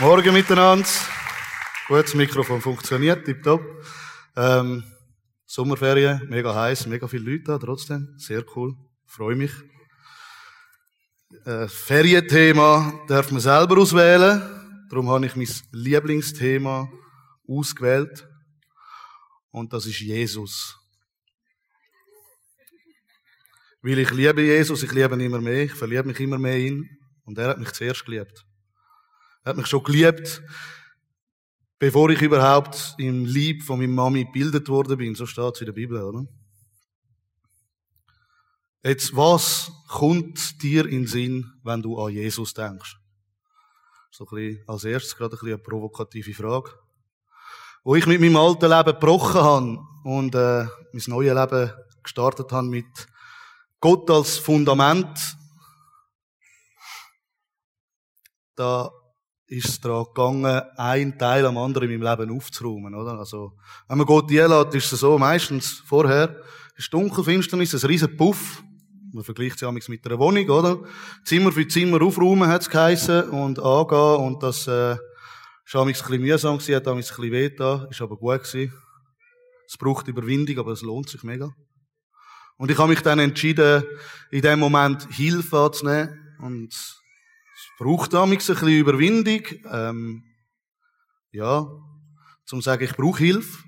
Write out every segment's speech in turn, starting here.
Morgen miteinander. Gut, das Mikrofon funktioniert, tipptopp. Ähm, Sommerferien, mega heiß, mega viele Leute da, trotzdem. Sehr cool. Freue mich. Äh, Ferienthema darf man selber auswählen. Darum habe ich mein Lieblingsthema ausgewählt. Und das ist Jesus. Weil ich liebe Jesus, ich liebe ihn immer mehr, ich verliebe mich immer mehr in ihn. Und er hat mich zuerst geliebt. Hat mich schon geliebt, bevor ich überhaupt im Lieb von meiner Mami gebildet worden bin. So steht es in der Bibel, oder? Jetzt, was kommt dir in den Sinn, wenn du an Jesus denkst? So ein bisschen, als erstes gerade ein bisschen eine provokative Frage. Wo ich mit meinem alten Leben gebrochen habe und äh, mein neues Leben gestartet habe mit Gott als Fundament, da ist es daran gegangen, ein Teil am anderen in meinem Leben aufzuräumen, oder? Also, wenn man Gott einlädt, ist es so, meistens vorher ist dunkel, Finsternis, ein riesen Puff. Man vergleicht es mit einer Wohnung, oder? Zimmer für Zimmer aufräumen, hat es geheissen, und angehen, und das, äh, ist ein bisschen mühsam gewesen, hat ein bisschen weh da, ist aber gut gewesen. Es braucht Überwindung, aber es lohnt sich mega. Und ich habe mich dann entschieden, in dem Moment Hilfe anzunehmen. Und braucht damals ein bisschen Überwindung. Ähm, ja, zum sagen, ich brauche Hilfe.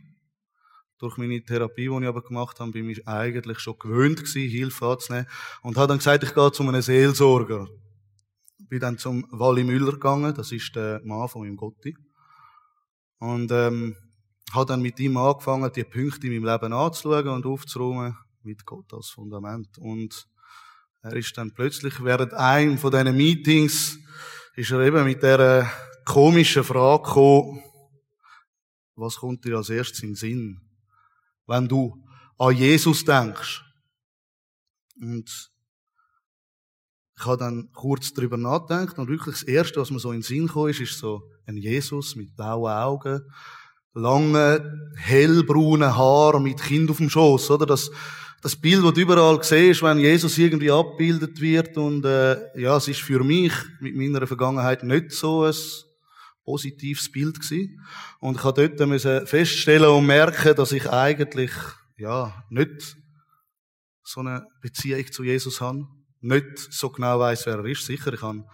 Durch meine Therapie, die ich aber gemacht habe, bin ich eigentlich schon gewöhnt gewesen, Hilfe anzunehmen. Und habe dann gesagt, ich gehe zu einem Seelsorger. Bin dann zum Wally Müller gegangen, das ist der Mann von meinem Gotti. Und ähm, habe dann mit ihm angefangen, die Punkte in meinem Leben anzuschauen und aufzuräumen mit Gott als Fundament. Und er ist dann plötzlich während einem von diesen Meetings, ist er eben mit der komischen Frage gekommen, was kommt dir als erstes in den Sinn, wenn du an Jesus denkst? Und ich habe dann kurz darüber nachgedacht und wirklich das Erste, was mir so in den Sinn kam, ist, ist so ein Jesus mit blauen Augen, lange, hellbraunen Haar mit Kind auf dem Schoß, oder? Das, das Bild, das du überall siehst, wenn Jesus irgendwie abgebildet wird und äh, ja, es ist für mich mit meiner Vergangenheit nicht so ein positives Bild gewesen. Und ich habe dort feststellen und merken, dass ich eigentlich ja nicht so eine Beziehung zu Jesus habe, nicht so genau weiß, wer er ist. Sicher, ich habe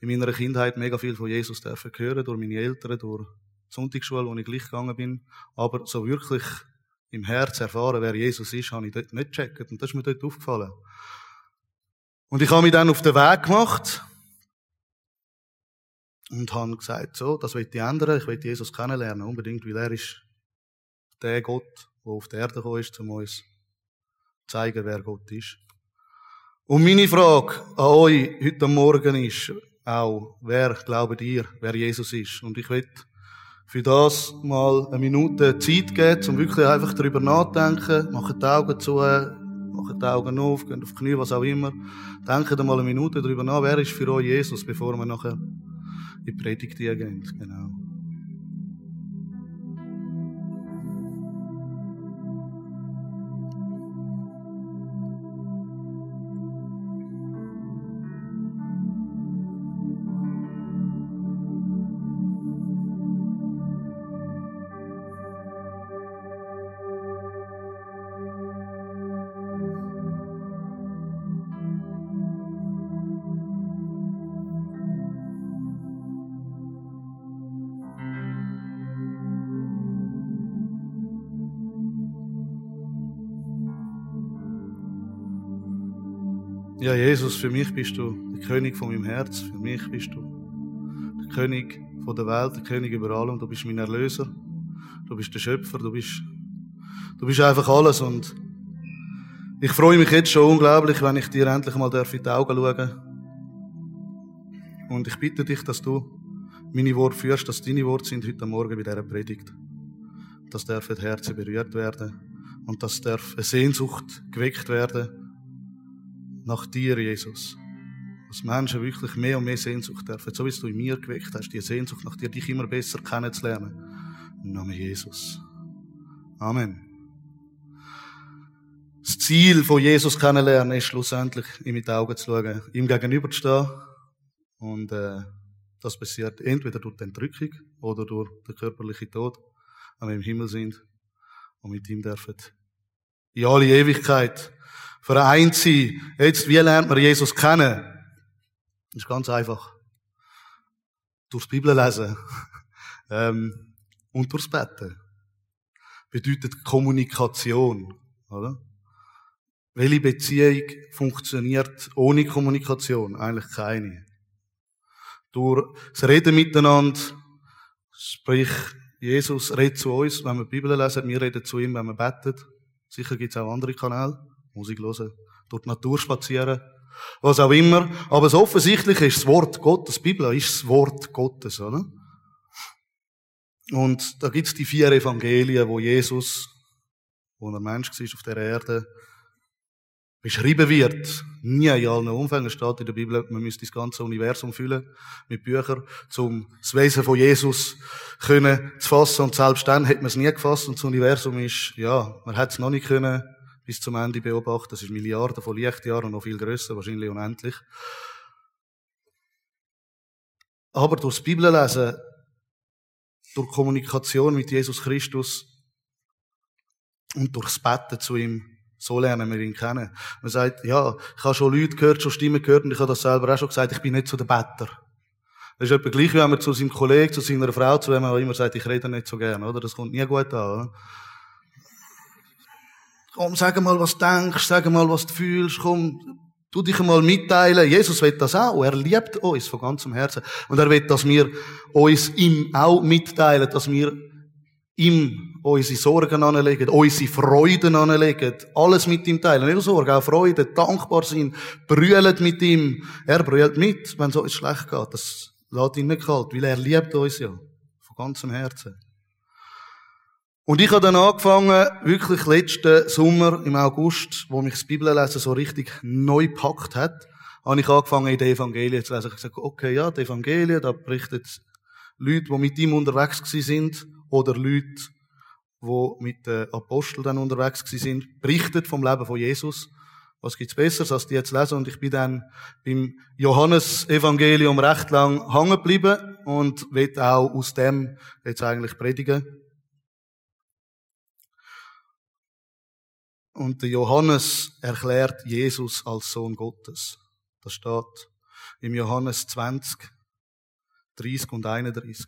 in meiner Kindheit mega viel von Jesus dürfen hören durch meine Eltern, durch die Sonntagsschule, wo ich gleich gegangen bin, aber so wirklich im Herz erfahren, wer Jesus ist, habe ich dort nicht gecheckt. Und das ist mir dort aufgefallen. Und ich habe mich dann auf den Weg gemacht und habe gesagt, so, das will ich ändern, ich will Jesus kennenlernen, unbedingt, weil er ist der Gott, der auf der Erde gekommen ist, um uns zu zeigen, wer Gott ist. Und meine Frage an euch heute Morgen ist auch, wer glaubt ihr, wer Jesus ist? Und ich will für das mal eine Minute Zeit geben, um wirklich einfach darüber nachzudenken. Macht die Augen zu, macht die Augen auf, geht auf die Knie, was auch immer. Denkt mal eine Minute darüber nach, wer ist für euch Jesus, bevor wir nachher in die Predigt gehen. Genau. Ja, Jesus, für mich bist du der König von meinem Herz. Für mich bist du der König von der Welt, der König über allem. Du bist mein Erlöser. Du bist der Schöpfer. Du bist, du bist einfach alles. Und ich freue mich jetzt schon unglaublich, wenn ich dir endlich mal in die Augen schauen Und ich bitte dich, dass du meine Worte führst, dass deine Worte sind heute Morgen bei dieser Predigt. Dass dürfen Herzen berührt werden. Und dass darf eine Sehnsucht geweckt werden nach dir, Jesus. Dass Menschen wirklich mehr und mehr Sehnsucht dürfen, so wie du in mir geweckt hast, die Sehnsucht nach dir, dich immer besser kennenzulernen. Im Namen Jesus. Amen. Das Ziel von Jesus kennenlernen ist schlussendlich, ihm mit den Augen zu schauen, ihm gegenüber zu stehen und äh, Das passiert entweder durch die Entrückung oder durch den körperlichen Tod, wenn wir im Himmel sind und mit ihm dürfen in alle Ewigkeit vereint sein. Jetzt, wie lernt man Jesus kennen? Das ist ganz einfach. Durchs Bibel lesen ähm, und durchs Betten. Bedeutet Kommunikation, oder? Welche Beziehung funktioniert ohne Kommunikation? Eigentlich keine. Durch das Reden miteinander, sprich, Jesus redet zu uns, wenn wir die Bibel lesen, wir reden zu ihm, wenn wir beten. Sicher gibt es auch andere Kanäle, Musik hören, durch die Natur spazieren, was auch immer. Aber das Offensichtliche ist das Wort Gottes. Die Bibel ist das Wort Gottes, oder? Und da gibt's die vier Evangelien, wo Jesus, wo er Mensch war auf der Erde, beschrieben wird. Nie in allen Umfängen steht in der Bibel, man müsste das ganze Universum füllen mit Büchern, um das Wesen von Jesus können zu fassen. Und selbst dann hat man es nie gefasst. Und das Universum ist, ja, man hat es noch nicht können bis zum Ende beobachten. Das ist Milliarden von Lichtjahren und noch viel grösser, wahrscheinlich unendlich. Aber durchs Bibellesen, durch Kommunikation mit Jesus Christus und durchs Betten zu ihm, so lernen wir ihn kennen. Man sagt, ja, ich habe schon Leute gehört, schon Stimmen gehört und ich habe das selber auch schon gesagt, ich bin nicht so der Better. Das ist etwa gleich, wie wenn man zu seinem Kollegen, zu seiner Frau, zu wem man immer sagt, ich rede nicht so gern, oder? Das kommt nie gut an, oder? Komm, sag mal, was du denkst, sag mal, was du fühlst, komm, tu dich einmal mitteilen. Jesus will das auch. Er liebt uns von ganzem Herzen. Und er will, dass wir uns ihm auch mitteilen, dass wir ihm unsere Sorgen anlegen, unsere Freuden anlegen, alles mit ihm teilen. Nicht nur Sorgen, auch Freude, dankbar sein, brüllen mit ihm. Er brüllt mit, wenn es uns schlecht geht. Das lässt ihn nicht kalt, weil er liebt uns ja. Von ganzem Herzen. Und ich habe dann angefangen, wirklich letzten Sommer, im August, wo mich das Bibellesen so richtig neu gepackt hat, habe ich angefangen, in die Evangelien zu lesen. Ich habe gesagt, okay, ja, die Evangelien, da berichtet Leute, die mit ihm unterwegs sind, oder Leute, die mit den Aposteln dann unterwegs sind, berichtet vom Leben von Jesus. Was gibt's Besseres, als die jetzt lesen? Und ich bin dann beim Johannes-Evangelium recht lang hängen geblieben und will auch aus dem jetzt eigentlich predigen. Und der Johannes erklärt Jesus als Sohn Gottes. Das steht im Johannes 20, 30 und 31.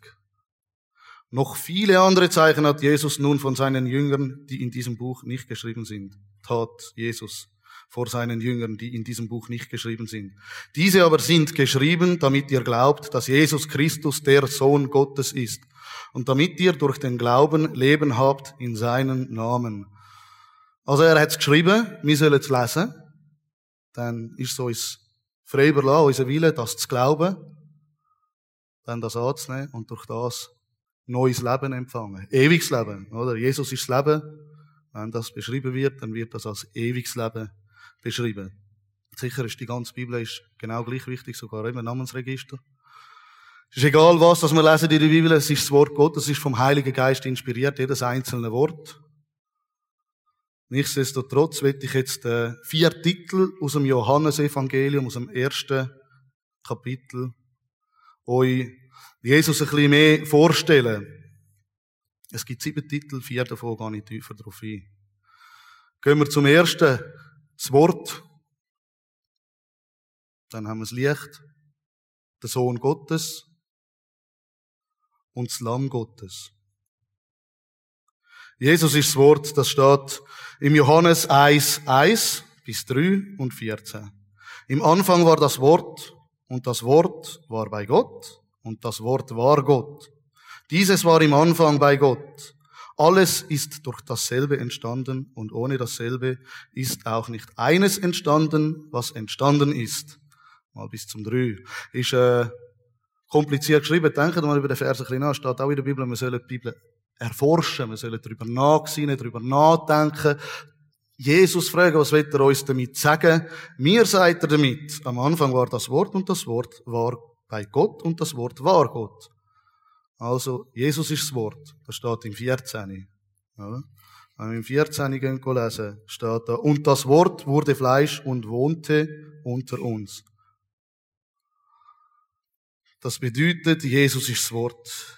Noch viele andere Zeichen hat Jesus nun von seinen Jüngern, die in diesem Buch nicht geschrieben sind. Tat Jesus vor seinen Jüngern, die in diesem Buch nicht geschrieben sind. Diese aber sind geschrieben, damit ihr glaubt, dass Jesus Christus der Sohn Gottes ist und damit ihr durch den Glauben Leben habt in seinen Namen. Also er hat es geschrieben, wir sollen es lesen, dann ist es uns frei überlassen, unser Wille, das zu glauben, dann das anzunehmen und durch das neues Leben empfangen. Ewiges Leben, oder? Jesus ist das Leben. Wenn das beschrieben wird, dann wird das als ewiges Leben beschrieben. Sicher ist die ganze Bibel ist genau gleich wichtig, sogar immer Namensregister. Es ist egal was, was wir lesen in der Bibel, es ist das Wort Gottes, es ist vom Heiligen Geist inspiriert, jedes einzelne Wort. Nichtsdestotrotz will ich jetzt äh, vier Titel aus dem Johannesevangelium, aus dem ersten Kapitel, euch Jesus ein bisschen mehr vorstellen. Es gibt sieben Titel, vier davon gehe ich tiefer darauf ein. Gehen wir zum ersten, das Wort. Dann haben wir das Licht, der Sohn Gottes und das Lamm Gottes. Jesus ist das Wort, das steht im Johannes 1, 1 bis 3 und 14. Im Anfang war das Wort und das Wort war bei Gott und das Wort war Gott. Dieses war im Anfang bei Gott. Alles ist durch dasselbe entstanden und ohne dasselbe ist auch nicht eines entstanden, was entstanden ist. Mal bis zum drei. Ist äh, kompliziert geschrieben. Denken mal über den Vers ein bisschen nach. Steht auch in der Bibel, wir sollen die Bibel erforschen, wir sollen darüber nachsinnen, darüber nachdenken. Jesus fragen, was wird er uns damit sagen? Mir sagt er damit, am Anfang war das Wort und das Wort war bei Gott und das Wort war Gott. Also, Jesus ist das Wort. Das steht im 14. Ja. Wenn wir im 14. gehen lesen, steht da, und das Wort wurde Fleisch und wohnte unter uns. Das bedeutet, Jesus ist das Wort.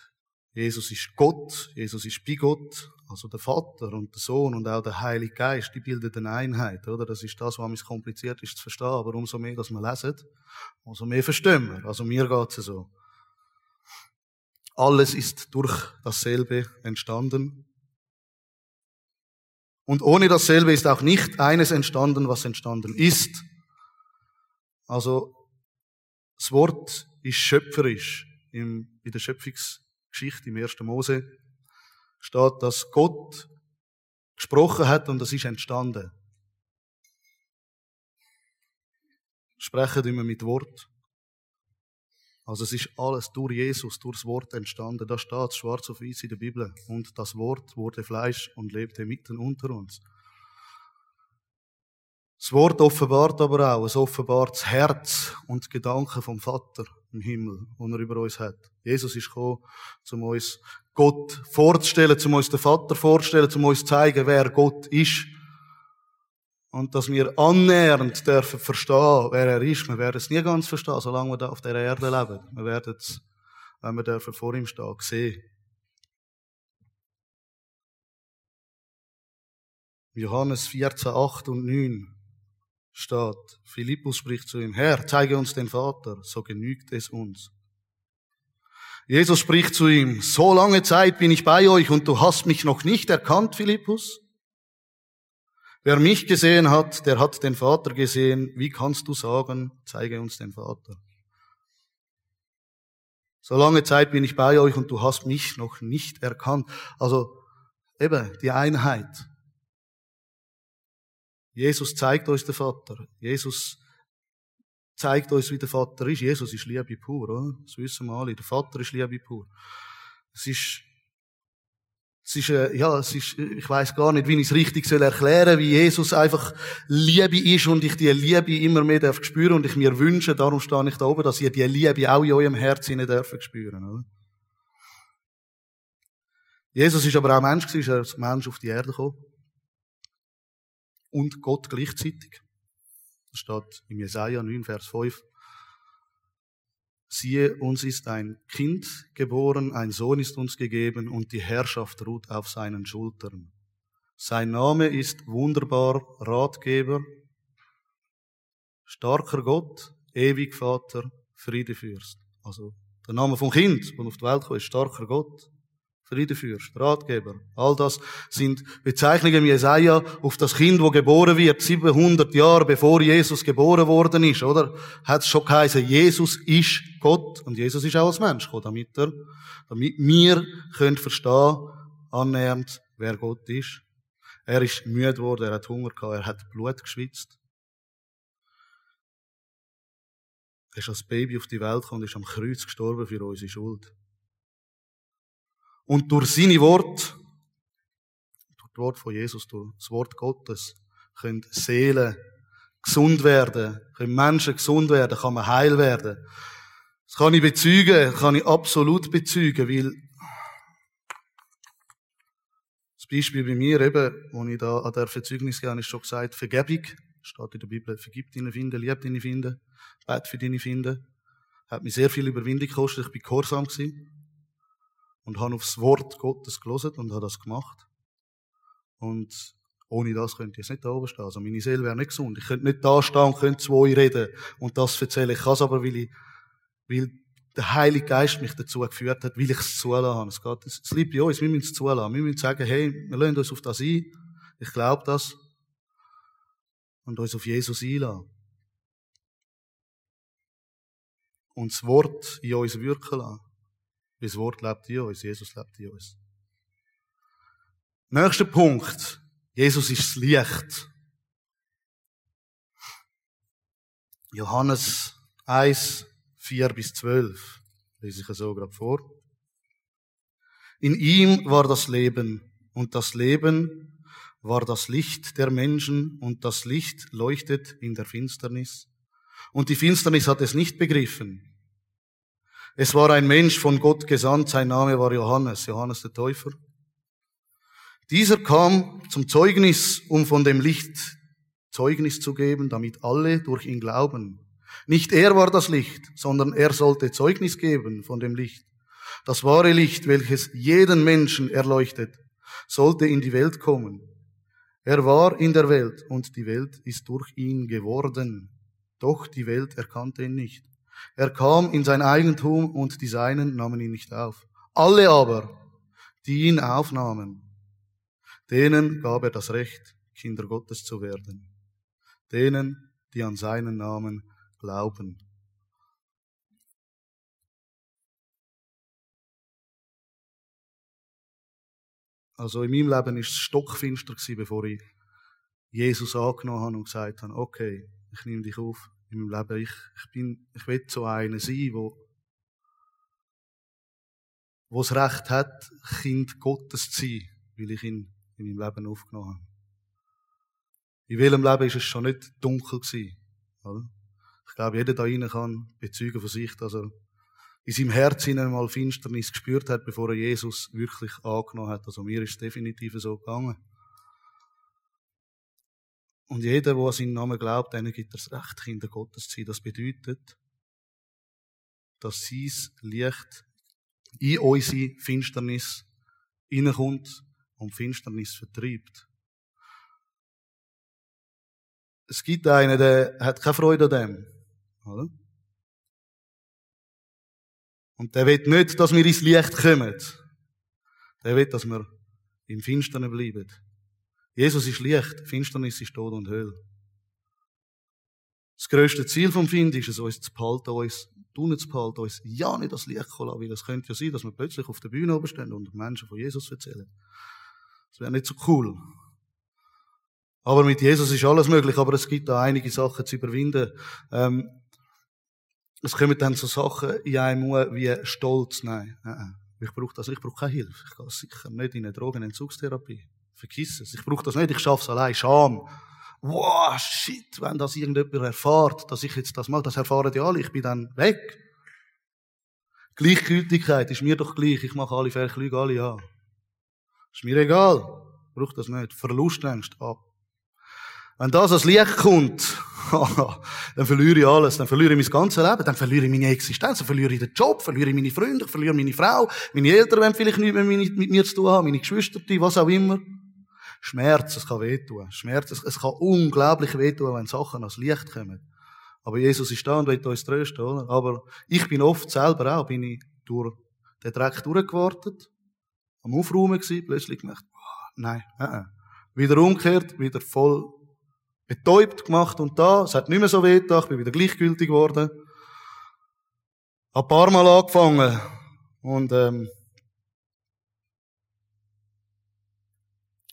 Jesus ist Gott, Jesus ist bei Gott, also der Vater und der Sohn und auch der Heilige Geist, die bilden eine Einheit, oder? Das ist das, was kompliziert ist zu verstehen, aber umso mehr, dass wir lesen, umso mehr verstehen wir. Also mir geht's so. Alles ist durch dasselbe entstanden. Und ohne dasselbe ist auch nicht eines entstanden, was entstanden ist. Also, das Wort ist schöpferisch in der Schöpfungsgeschichte im 1. Mose steht, dass Gott gesprochen hat und das ist entstanden. Sprechen immer mit Wort. Also es ist alles durch Jesus, durch das Wort entstanden. Da steht schwarz auf weiß in der Bibel. Und das Wort wurde Fleisch und lebte mitten unter uns. Das Wort offenbart aber auch, es offenbart das Herz und Gedanken vom Vater im Himmel, den er über uns hat. Jesus ist gekommen, um uns Gott vorzustellen, um uns den Vater vorzustellen, um uns zu zeigen, wer Gott ist. Und dass wir annähernd dürfen verstehen, wer er ist. Wir werden es nie ganz verstehen, solange wir da auf der Erde leben. Wir werden es, wenn wir dürfen vor ihm stehen, sehen. Johannes 14, 8 und 9 steht, Philippus spricht zu ihm, Herr, zeige uns den Vater, so genügt es uns. Jesus spricht zu ihm, so lange Zeit bin ich bei euch und du hast mich noch nicht erkannt, Philippus? Wer mich gesehen hat, der hat den Vater gesehen. Wie kannst du sagen, zeige uns den Vater? So lange Zeit bin ich bei euch und du hast mich noch nicht erkannt. Also eben die Einheit. Jesus zeigt uns den Vater. Jesus zeigt uns, wie der Vater ist. Jesus ist Liebe pur, oder? Das wissen wir alle. Der Vater ist Liebe pur. Es ist, es ist, äh, ja, es ist, ich weiß gar nicht, wie ich es richtig soll erklären, wie Jesus einfach Liebe ist und ich die Liebe immer mehr darf spüren und ich mir wünsche, darum stehe ich da oben, dass ihr die Liebe auch in eurem Herzen dürfen spüren, oder? Jesus ist aber auch Mensch gewesen, ist er als Mensch auf die Erde gekommen und Gott gleichzeitig. Das steht im Jesaja 9, Vers 5. Siehe, uns ist ein Kind geboren, ein Sohn ist uns gegeben und die Herrschaft ruht auf seinen Schultern. Sein Name ist wunderbar Ratgeber, starker Gott, ewig Vater, Friedefürst. Also der Name vom Kind, das auf die Welt kommt, ist starker Gott, Friedefürst, Ratgeber. All das sind Bezeichnungen Jesaja auf das Kind, wo geboren wird, 700 Jahre bevor Jesus geboren worden ist, oder? Hat es schon geheißen, Jesus ist Gott und Jesus ist auch als Mensch gekommen, damit er, damit wir können verstehen, annähernd, wer Gott ist. Er ist müde geworden, er hat Hunger gehabt, er hat Blut geschwitzt. Er ist als Baby auf die Welt gekommen und ist am Kreuz gestorben für unsere Schuld. Und durch seine Wort, durch das Wort von Jesus, durch das Wort Gottes, können Seelen gesund werden, können Menschen gesund werden, kann man heil werden. Das kann ich bezeugen, kann ich absolut bezeugen, weil das Beispiel bei mir eben, wo ich da an der Verzeugnis gehe, ist schon gesagt, Vergebung, steht in der Bibel, vergib deine finden, lieb deine finden, bet für deine finden, hat mir sehr viel Überwindung gekostet, ich bin gehorsam gewesen und habe aufs Wort Gottes gelesen und habe das gemacht. Und ohne das könnte ich jetzt nicht da oben stehen. Also meine Seele wäre nicht gesund. Ich könnte nicht da stehen und könnte zu euch reden und das erzählen. Ich kann es aber, weil, ich, weil der Heilige Geist mich dazu geführt hat, weil ich es zulassen habe. Es, es liegt bei uns, wir müssen es zulassen. Wir müssen sagen, hey, wir lassen uns auf das ein. Ich glaube das. Und uns auf Jesus einlassen. Und das Wort in uns wirken lassen. Das Wort lebt in uns, Jesus lebt in uns. Nächster Punkt. Jesus ist das Licht. Johannes 1, 4 bis 12. Lese ich so gerade vor. In ihm war das Leben und das Leben war das Licht der Menschen und das Licht leuchtet in der Finsternis. Und die Finsternis hat es nicht begriffen. Es war ein Mensch von Gott gesandt, sein Name war Johannes, Johannes der Täufer. Dieser kam zum Zeugnis, um von dem Licht Zeugnis zu geben, damit alle durch ihn glauben. Nicht er war das Licht, sondern er sollte Zeugnis geben von dem Licht. Das wahre Licht, welches jeden Menschen erleuchtet, sollte in die Welt kommen. Er war in der Welt und die Welt ist durch ihn geworden. Doch die Welt erkannte ihn nicht. Er kam in sein Eigentum und die Seinen nahmen ihn nicht auf. Alle aber, die ihn aufnahmen, denen gab er das Recht, Kinder Gottes zu werden. Denen, die an seinen Namen glauben. Also in meinem Leben ist es stockfinster gewesen, bevor ich Jesus angenommen habe und gesagt habe, okay, ich nehme dich auf in meinem Leben. Ich, ich bin, ich will so einer sein, wo, wo das Recht hat, Kind Gottes zu sein, weil ich ihn in meinem Leben aufgenommen habe. In welchem Leben ist es schon nicht dunkel gewesen, oder? Ich glaube, jeder da rein kann bezeugen von sich, dass er in seinem Herzen einmal Finsternis gespürt hat, bevor er Jesus wirklich angenommen hat. Also mir ist es definitiv so gegangen. Und jeder, der an seinen Namen glaubt, denen gibt er das Recht, Kinder Gottes zu sein. Das bedeutet, dass sein Licht in unsere Finsternis hineinkommt und Finsternis vertreibt. Es gibt einen, der hat keine Freude an dem. Oder? Und der will nicht, dass wir ins Licht kommen. Der will, dass wir im Finstern bleiben. Jesus ist Licht, Finsternis ist Tod und Hölle. Das grösste Ziel vom Find ist es, uns zu behalten, uns tun zu behalten, uns ja nicht das Licht zu lassen, weil es könnte ja sein, dass wir plötzlich auf der Bühne oben stehen und Menschen von Jesus erzählen. Das wäre nicht so cool. Aber mit Jesus ist alles möglich, aber es gibt da einige Sachen zu überwinden. Ähm, es kommen dann so Sachen in einem wie Stolz. Nein, nein. ich brauche das, ich brauche keine Hilfe. Ich gehe sicher nicht in eine Drogenentzugstherapie. Vergiss es. Ich brauche das nicht, ich schaffe es allein. Scham. Wow, shit, wenn das irgendjemand erfährt, dass ich jetzt das mache, das erfahren die alle, ich bin dann weg. Gleichgültigkeit ist mir doch gleich, ich mache alle Fälle, ich alle an. Ist mir egal. Ich brauche das nicht. Verlustangst ab. Wenn das als Licht kommt, dann verliere ich alles, dann verliere ich mein ganzes Leben, dann verliere ich meine Existenz, dann verliere ich den Job, verliere ich meine Freunde, verliere meine Frau, meine Eltern wollen vielleicht nicht mehr mit mir zu tun haben, meine Geschwister, was auch immer. Schmerz, es kann wehtun. Schmerz, es kann unglaublich wehtun, wenn Sachen als Licht kommen. Aber Jesus ist da und will uns trösten, oder? Aber ich bin oft selber auch, bin ich durch den Dreck durchgewartet, am Aufräumen gewesen, plötzlich gemerkt, oh, nein, äh, äh. Wieder umgekehrt, wieder voll betäubt gemacht und da, es hat nicht mehr so weh ich bin wieder gleichgültig geworden. Ein paar Mal angefangen und ähm,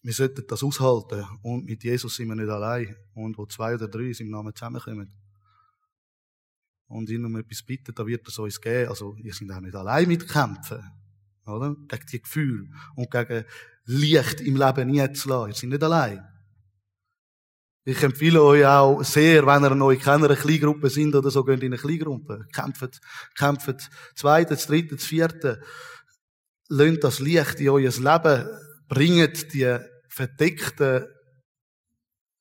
wir sollten das aushalten. Und mit Jesus sind wir nicht allein. Und wo zwei oder drei seinem Namen zusammenkommen und ihn um etwas bitten, da wird es uns geben. Also, ihr seid auch nicht allein mit Kämpfen. Oder? Gegen die Gefühle und gegen Licht im Leben nie zu lassen. Ihr seid nicht allein. Ich empfehle euch auch sehr, wenn ihr in keiner Kleingruppe sind oder so, geht in eine Kleingruppe. Kämpft, kämpft, zweites, drittes, vierte. Lönt das Licht in euer Leben. Bringt die verdeckten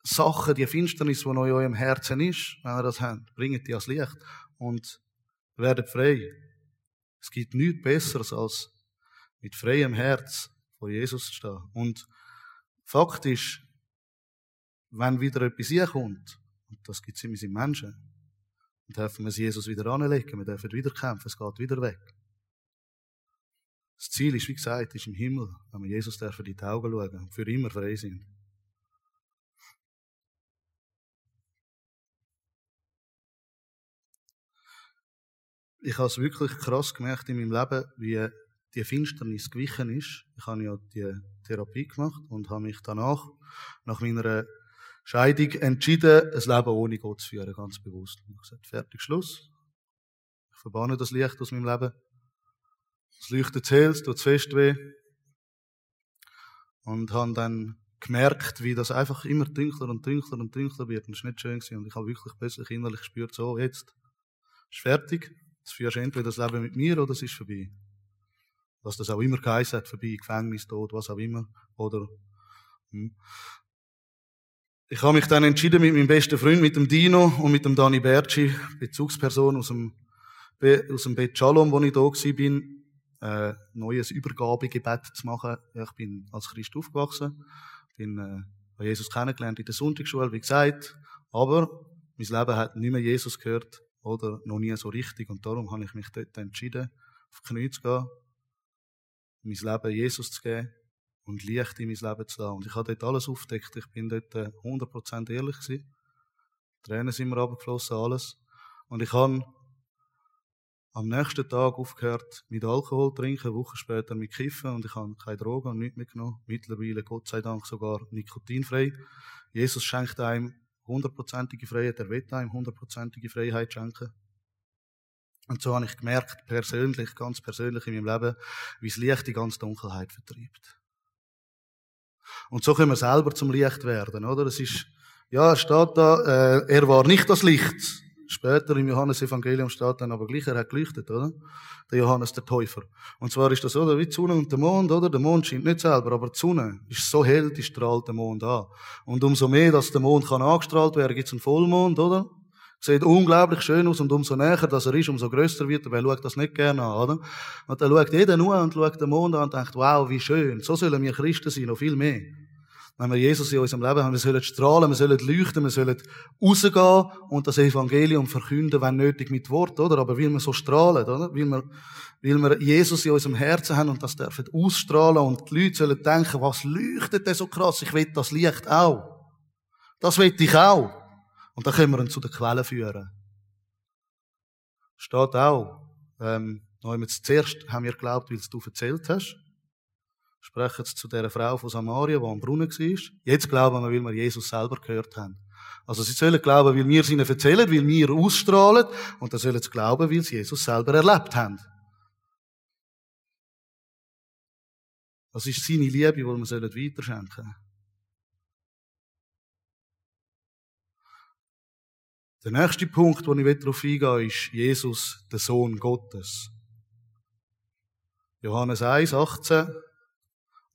Sachen, die Finsternis, die noch in eurem Herzen ist, wenn ihr das habt, bringt die ans Licht und werdet frei. Es gibt nichts Besseres, als mit freiem Herz vor Jesus zu stehen. Und Fakt ist, wenn wieder etwas hinkommt, und das gibt es immer in Menschen, dann dürfen wir es Jesus wieder anlegen, wir dürfen wieder kämpfen, es geht wieder weg. Das Ziel ist, wie gesagt, ist im Himmel, wenn wir Jesus in die Augen schauen und für immer frei sind. Ich habe es wirklich krass gemerkt in meinem Leben, wie die Finsternis gewichen ist. Ich habe ja die Therapie gemacht und habe mich danach, nach meiner Scheidung, entschieden, ein Leben ohne Gott zu führen, ganz bewusst. Ich habe gesagt, fertig, Schluss. Ich verbanne das Licht aus meinem Leben. Es leuchtet hell, es tut fest weh. Und habe dann gemerkt, wie das einfach immer dunkler und dunkler und dunkler wird. Und das war nicht schön. Gewesen. Und ich habe wirklich plötzlich innerlich gespürt, so, jetzt ist fertig. Jetzt führst du entweder das Leben mit mir oder es ist vorbei. Was das auch immer geheißen hat, vorbei, Gefängnis, Tod, was auch immer. Oder, hm. Ich habe mich dann entschieden mit meinem besten Freund, mit dem Dino und mit dem Dani Berci, Bezugsperson aus dem, aus dem Bet Shalom, wo ich da war, äh, neues Übergabegebet zu machen. Ich bin als Christ aufgewachsen, bin äh, Jesus kennengelernt in der Sonntagsschule, wie gesagt, aber mein Leben hat nicht mehr Jesus gehört oder noch nie so richtig und darum habe ich mich dort entschieden, auf die Knie zu gehen, mein Leben Jesus zu geben und Licht in mein Leben zu lassen. Und ich habe dort alles aufdeckt. Ich bin dort 100% äh, ehrlich gewesen. Tränen sind mir runtergeflossen, alles. Und ich habe am nächsten Tag aufgehört mit Alkohol trinken, eine Woche später mit Kiffen und ich habe keine Drogen und nichts mitgenommen. Mittlerweile, Gott sei Dank, sogar nikotinfrei. Jesus schenkt einem hundertprozentige Freiheit, er will einem hundertprozentige Freiheit schenken. Und so habe ich gemerkt, persönlich, ganz persönlich in meinem Leben, wie das Licht die ganze Dunkelheit vertreibt. Und so können wir selber zum Licht werden, oder? Es ist, ja, es steht da, äh, er war nicht das Licht. Später im Johannesevangelium steht dann aber gleich, er hat geleuchtet, oder? Der Johannes der Täufer. Und zwar ist das, oder? Wie die Sonne und der Mond, oder? Der Mond scheint nicht selber, aber die Sonne ist so hell, die strahlt der Mond an. Und umso mehr, dass der Mond kann angestrahlt werden, gibt es einen Vollmond, oder? Sieht unglaublich schön aus und umso näher dass er ist, umso grösser wird er. Wer schaut das nicht gerne an, oder? Und dann schaut jeder nur und schaut den Mond an und denkt, wow, wie schön. So sollen wir Christen sein, noch viel mehr. Wenn wir Jesus in unserem Leben haben, wir sollen strahlen, wir sollen leuchten, wir sollen rausgehen und das Evangelium verkünden, wenn nötig mit Wort, oder? Aber weil wir so strahlen, oder? Weil wir, weil wir Jesus in unserem Herzen haben und das dürfen ausstrahlen und die Leute sollen denken, was leuchtet denn so krass? Ich will das Licht auch. Das will ich auch. Und dann können wir ihn zu der Quelle führen. Steht auch, ähm, noch zuerst haben wir geglaubt, weil du erzählt hast. Sprechen jetzt zu der Frau von Samaria, die am Brunnen war. Jetzt glauben wir, weil wir Jesus selber gehört haben. Also sie sollen glauben, weil wir es ihnen erzählen, weil wir ausstrahlen. Und dann sollen sie glauben, weil sie Jesus selber erlebt haben. Das ist seine Liebe, die wir weiterschenken sollen. Der nächste Punkt, wo ich darauf eingehe, ist Jesus, der Sohn Gottes. Johannes 1, 18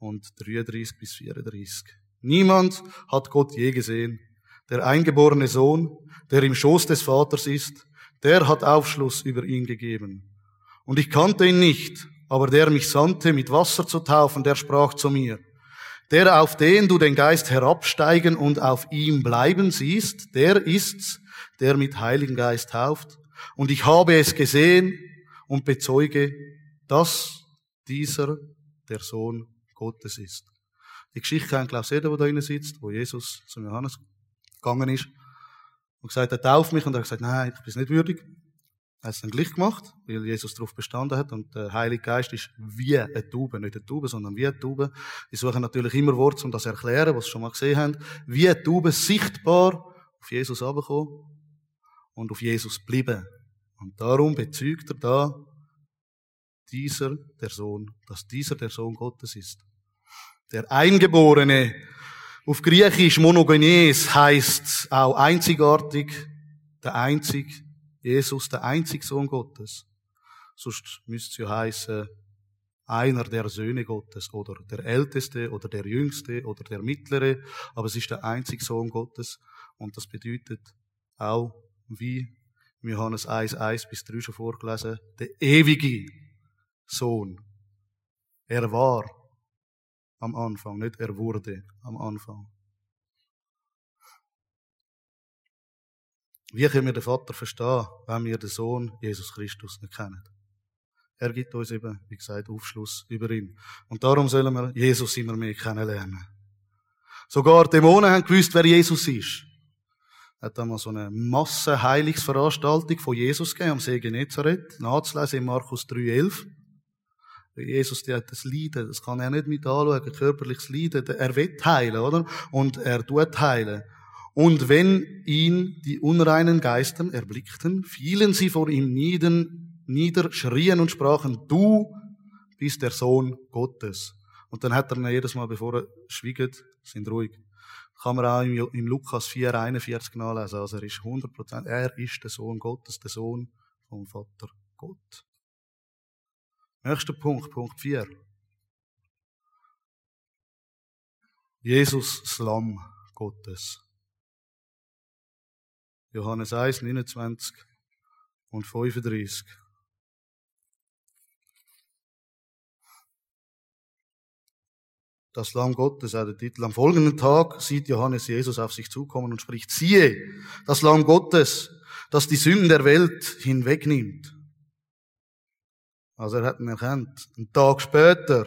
und 33 bis 34. Niemand hat Gott je gesehen. Der eingeborene Sohn, der im Schoß des Vaters ist, der hat Aufschluss über ihn gegeben. Und ich kannte ihn nicht, aber der mich sandte, mit Wasser zu taufen, der sprach zu mir, der auf den du den Geist herabsteigen und auf ihm bleiben siehst, der ist's, der mit Heiligen Geist tauft. Und ich habe es gesehen und bezeuge, dass dieser der Sohn Gottes ist. Die Geschichte kennt, glaube ich, jeder, der da drinnen sitzt, wo Jesus zum Johannes gegangen ist und gesagt hat, tauf mich. Und er hat gesagt, nein, ich bin nicht würdig. Er hat es dann gleich gemacht, weil Jesus darauf bestanden hat. Und der Heilige Geist ist wie eine Taube. Nicht eine Taube, sondern wie eine Taube. Die suchen natürlich immer Worte, um das zu erklären, was sie schon mal gesehen haben. Wie eine Taube sichtbar auf Jesus runterkommen und auf Jesus bleiben. Und darum bezeugt er da, dieser der Sohn, dass dieser der Sohn Gottes ist. Der Eingeborene, auf Griechisch monogenes heißt auch einzigartig, der einzig, Jesus, der einzig Sohn Gottes. Sonst müsste es ja heißen, einer der Söhne Gottes oder der Älteste oder der Jüngste oder der Mittlere, aber es ist der einzige Sohn Gottes und das bedeutet auch, wie Johannes 1, 1 bis 3 schon vorgelesen, der ewige Sohn. Er war am Anfang, nicht er wurde am Anfang. Wie können wir den Vater verstehen, wenn wir den Sohn Jesus Christus nicht kennen? Er gibt uns eben, wie gesagt, Aufschluss über ihn. Und darum sollen wir Jesus immer mehr kennenlernen. Sogar Dämonen haben gewusst, wer Jesus ist. Er hat einmal so eine Massenheilungsveranstaltung von Jesus gegeben am See Genezareth, nachzulesen in Markus 3,11. Jesus, der hat das Leiden, das kann er nicht mit anschauen, körperliches Leiden, er will heilen, oder? Und er tut heilen. Und wenn ihn die unreinen Geister erblickten, fielen sie vor ihm nieder, nieder, schrien und sprachen, du bist der Sohn Gottes. Und dann hat er ihn jedes Mal, bevor er schwiegt, sind ruhig. Kann man auch im, im Lukas 4, 41 nachlesen. Also er ist 100 er ist der Sohn Gottes, der Sohn vom Vater Gott. Nächster Punkt, Punkt 4. Jesus, das Lamm Gottes. Johannes 1, 29 und 35. Das Lamm Gottes, auch der Titel. Am folgenden Tag sieht Johannes Jesus auf sich zukommen und spricht, siehe, das Lamm Gottes, das die Sünden der Welt hinwegnimmt. Also er hat ihn erkannt. Einen Tag später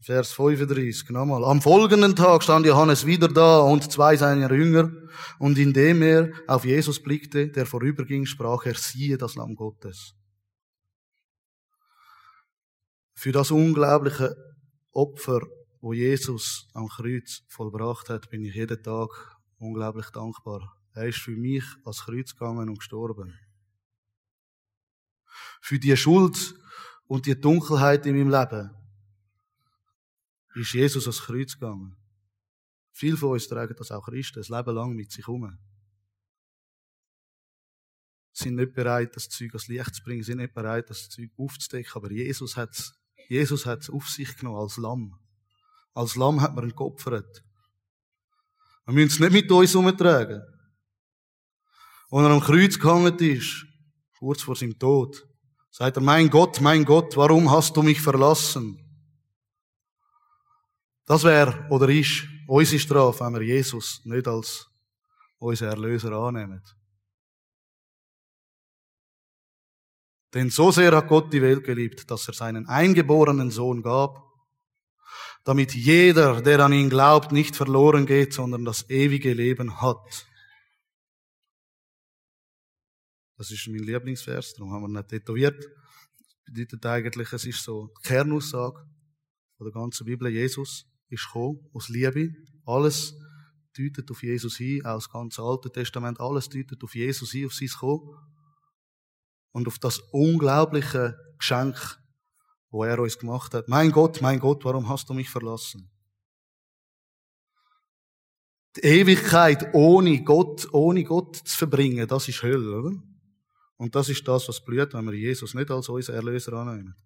Vers 35, nochmal. Am folgenden Tag stand Johannes wieder da und zwei seiner Jünger, und indem er auf Jesus blickte, der vorüberging, sprach er, siehe das Lamm Gottes. Für das unglaubliche Opfer, wo Jesus am Kreuz vollbracht hat, bin ich jeden Tag unglaublich dankbar. Er ist für mich als Kreuz gegangen und gestorben. Für die Schuld und die Dunkelheit in meinem Leben ist Jesus ans Kreuz gegangen. Viele von uns tragen das auch Christen, ein Leben lang mit sich herum. Sind nicht bereit, das Zeug ans Licht zu bringen, sind nicht bereit, das Zeug aufzudecken, aber Jesus hat es Jesus hat's auf sich genommen als Lamm. Als Lamm hat man ihn geopfert. Wir müssen es nicht mit uns herumtragen. Als er am Kreuz gehangen ist, kurz vor seinem Tod, sagt er, mein Gott, mein Gott, warum hast du mich verlassen? Das wäre oder ist unsere Strafe, wenn wir Jesus nicht als unseren Erlöser annehmen. Denn so sehr hat Gott die Welt geliebt, dass er seinen eingeborenen Sohn gab, damit jeder, der an ihn glaubt, nicht verloren geht, sondern das ewige Leben hat. Das ist mein Lieblingsvers, darum haben wir nicht tätowiert. Das bedeutet eigentlich, es ist so die Kernaussage der ganzen Bibel. Jesus ist gekommen, aus Liebe. Alles deutet auf Jesus hin, auch das ganze Alte Testament, alles deutet auf Jesus hin, auf sein Kommen. Und auf das unglaubliche Geschenk, wo er uns gemacht hat. Mein Gott, mein Gott, warum hast du mich verlassen? Die Ewigkeit ohne Gott, ohne Gott zu verbringen, das ist Hölle, oder? Und das ist das, was blüht, wenn wir Jesus nicht als unser Erlöser annehmen.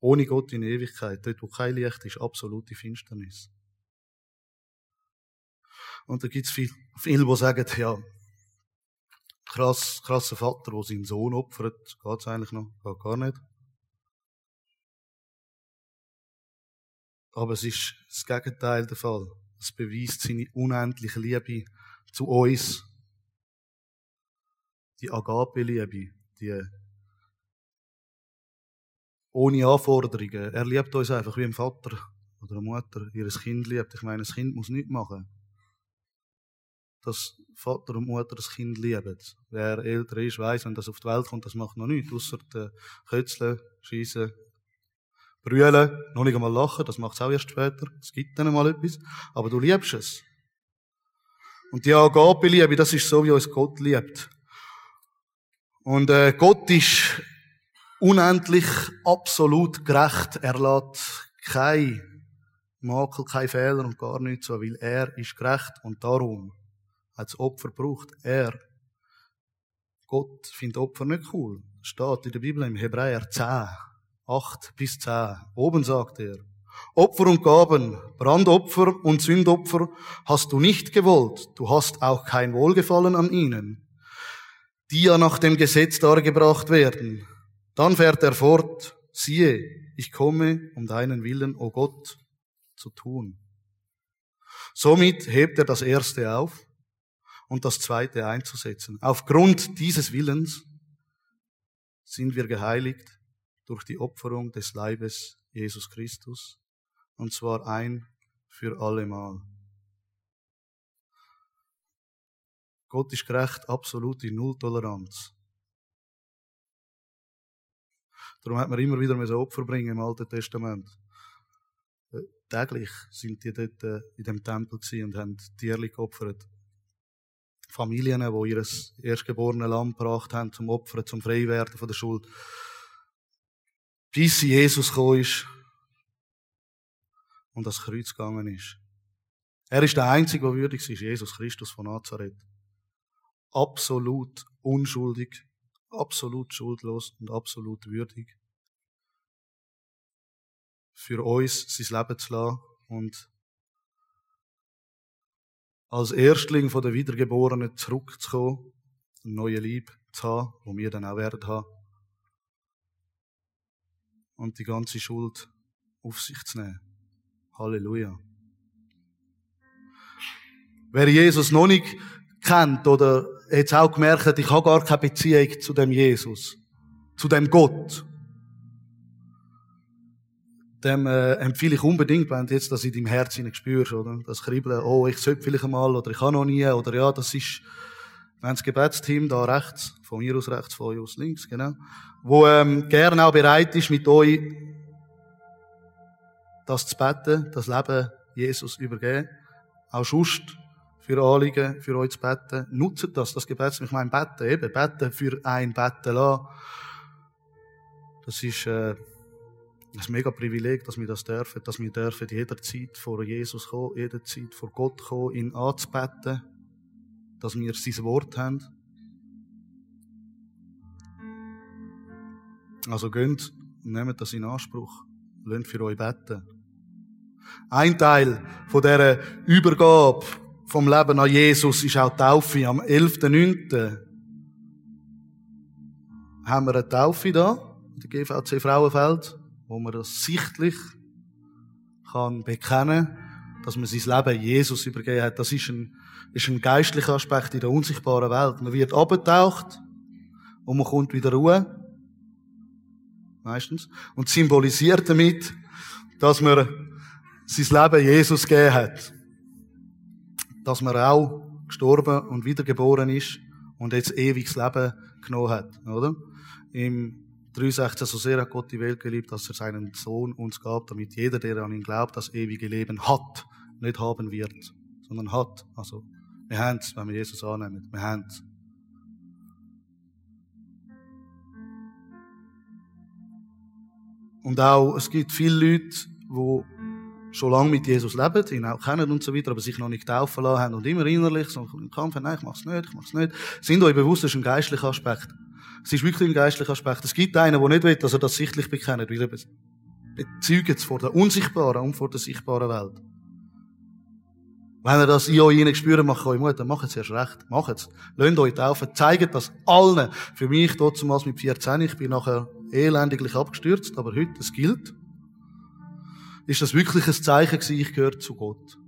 Ohne Gott in Ewigkeit, dort wo kein Licht ist, absolute Finsternis. Und da gibt's viel, viele, die sagen, ja, krass, krasser Vater, der seinen Sohn opfert, geht's eigentlich noch? Geht gar nicht. Aber es ist das Gegenteil der Fall. Es beweist seine unendliche Liebe zu uns. Die Agape-Liebe, die ohne Anforderungen. Er liebt uns einfach wie ein Vater oder eine Mutter ihr Kind liebt. Ich meine, das Kind muss nichts machen. Dass Vater und Mutter das Kind lieben. Wer älter ist, weiß, wenn das auf die Welt kommt, das macht noch nichts. Ausser Kötzeln, Schießen, Brüllen, noch nicht einmal lachen, das macht es auch erst später. Es gibt dann mal etwas. Aber du liebst es. Und die Agape-Liebe, das ist so, wie uns Gott liebt. Und äh, Gott ist unendlich absolut gerecht. Er lässt kein Makel, kein Fehler und gar nichts weil er ist gerecht und darum hat das Opfer gebraucht. Er. Gott findet Opfer nicht cool. Steht in der Bibel im Hebräer 10, 8 bis 10. Oben sagt er, Opfer und Gaben, Brandopfer und Sündopfer hast du nicht gewollt. Du hast auch kein Wohlgefallen an ihnen, die ja nach dem Gesetz dargebracht werden. Dann fährt er fort, siehe, ich komme, um deinen Willen, o oh Gott, zu tun. Somit hebt er das erste auf und das zweite einzusetzen. Aufgrund dieses Willens sind wir geheiligt durch die Opferung des Leibes Jesus Christus, und zwar ein für allemal. Gott ist gerecht, absolute Nulltoleranz. Darum hat man immer wieder Opfer bringen im Alten Testament. Äh, täglich sind die dort äh, in dem Tempel und haben Tiere geopfert. Familien, die ihr erstgeborene Lamm gebracht haben zum Opfern, zum Freiwerden von der Schuld. Bis Jesus gekommen ist und das Kreuz gegangen ist. Er ist der Einzige, der würdig ist, Jesus Christus von Nazareth. Absolut unschuldig, absolut schuldlos und absolut würdig, für uns sein Leben zu lassen und als Erstling von den Wiedergeborenen zurückzukommen, einen neuen Lieb zu haben, wo wir dann auch werden haben. Und die ganze Schuld auf sich zu nehmen. Halleluja. Wer Jesus noch nicht kennt oder jetzt auch gemerkt ich habe gar keine Beziehung zu dem Jesus, zu dem Gott, dem äh, empfehle ich unbedingt, wenn du jetzt das in deinem Herzen spürst, oder? Das Kribbeln, oh, ich sollte vielleicht einmal, oder ich kann noch nie, oder ja, das ist, wenn das Gebetsteam da rechts, von mir aus rechts, von euch aus links, genau, wo ähm, gerne auch bereit ist, mit euch das zu beten, das Leben Jesus übergeben, auch sonst für Anliegen, für euch zu beten. Nutzt das, das Gebet, ich meine, beten, eben, beten für ein Beten lassen. Das ist, äh, ein mega Privileg, dass wir das dürfen, dass wir dürfen jederzeit vor Jesus kommen, jederzeit vor Gott kommen, ihn anzubeten, dass wir sein Wort haben. Also geht, nehmt das in Anspruch, lernt für euch beten. Ein Teil von dieser Übergabe vom Leben an Jesus ist auch die Taufe. Am 11.09. haben wir eine Taufe da, in der GVC Frauenfeld wo man das sichtlich kann bekennen, dass man sein Leben Jesus übergeben hat. Das ist ein, ist ein geistlicher Aspekt in der unsichtbaren Welt. Man wird abgetaucht und man kommt wieder Ruhe. Meistens. Und symbolisiert damit, dass man sein Leben Jesus gegeben hat. Dass man auch gestorben und wiedergeboren ist und jetzt ewiges Leben genommen hat, oder? Im 3,16, so sehr hat Gott die Welt geliebt, dass er seinen Sohn uns gab, damit jeder, der an ihn glaubt, das ewige Leben hat, nicht haben wird, sondern hat. Also, wir haben es, wenn wir Jesus annehmen. Wir haben es. Und auch, es gibt viele Leute, die schon lange mit Jesus leben, ihn auch kennen und so weiter, aber sich noch nicht taufen lassen haben und immer innerlich so im Kampf nein, ich mach's nicht, ich mach's nicht. Sind euch bewusst, das ist ein geistlicher Aspekt. Es ist wirklich ein geistlicher Aspekt. Es gibt einen, der nicht will, dass er das sichtlich bekennt, weil er bezeugt es vor der unsichtbaren und vor der sichtbaren Welt. Wenn ihr das in euch spüren, macht eure Mutter, macht es erst recht. Macht es. Lasst euch taufen. Zeigt das allen. Für mich, damals mit 14, ich bin nachher elendiglich abgestürzt, aber heute, es gilt. Ist das wirklich ein Zeichen gewesen, ich gehöre zu Gott.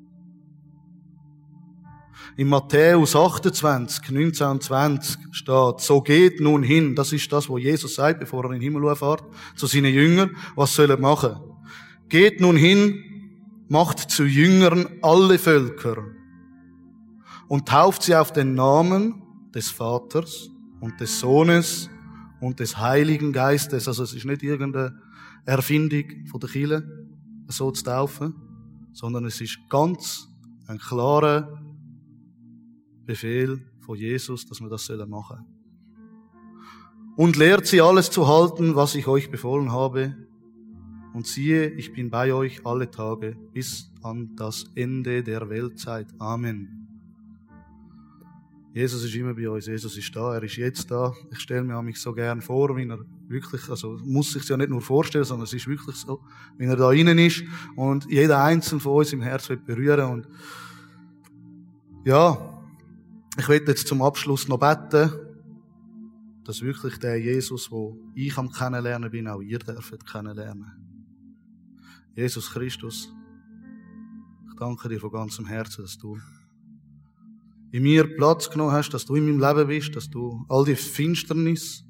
In Matthäus 28, 19 und 20 steht, so geht nun hin, das ist das, was Jesus sagt, bevor er in den Himmel fährt, zu seinen Jüngern, was soll er machen? Geht nun hin, macht zu Jüngern alle Völker und tauft sie auf den Namen des Vaters und des Sohnes und des Heiligen Geistes. Also es ist nicht irgendeine Erfindung von der Kirche, so zu taufen, sondern es ist ganz ein klarer Befehl von Jesus, dass wir das machen sollen. Und lehrt sie alles zu halten, was ich euch befohlen habe. Und siehe, ich bin bei euch alle Tage bis an das Ende der Weltzeit. Amen. Jesus ist immer bei uns. Jesus ist da. Er ist jetzt da. Ich stelle mir mich so gern vor, wie er wirklich, also muss sich ja nicht nur vorstellen, sondern es ist wirklich so, wie er da innen ist und jeder einzelne von uns im Herz wird berühren und ja, ich werde jetzt zum Abschluss noch beten, dass wirklich der Jesus, wo ich am kennenlernen bin, auch ihr dürft kennenlernen. Jesus Christus, ich danke dir von ganzem Herzen, dass du in mir Platz genommen hast, dass du in meinem Leben bist, dass du all die Finsternis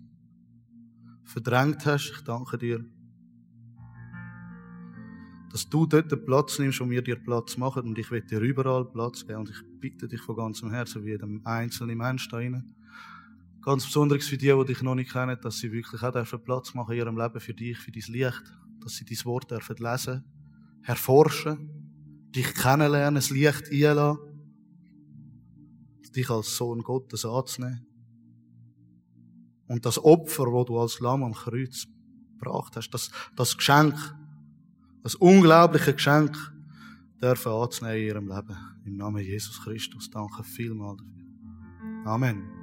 verdrängt hast. Ich danke dir, dass du dort den Platz nimmst, wo wir dir Platz machen. Und ich will dir überall Platz geben. Und ich bitte dich von ganzem Herzen, wie jedem einzelnen Menschen da rein. Ganz besonders für die, die dich noch nicht kennen, dass sie wirklich auch Platz machen in ihrem Leben für dich, für dein Licht. Dass sie dein Wort dürfen lesen, erforschen, dich kennenlernen, das Licht einlassen. Dich als Sohn Gottes anzunehmen. Und das Opfer, wo du als Lamm am Kreuz gebracht hast, das, das Geschenk, das unglaubliche Geschenk dürfen anzunehmen in ihrem Leben. Im Namen Jesus Christus. Danke vielmals dafür. Amen.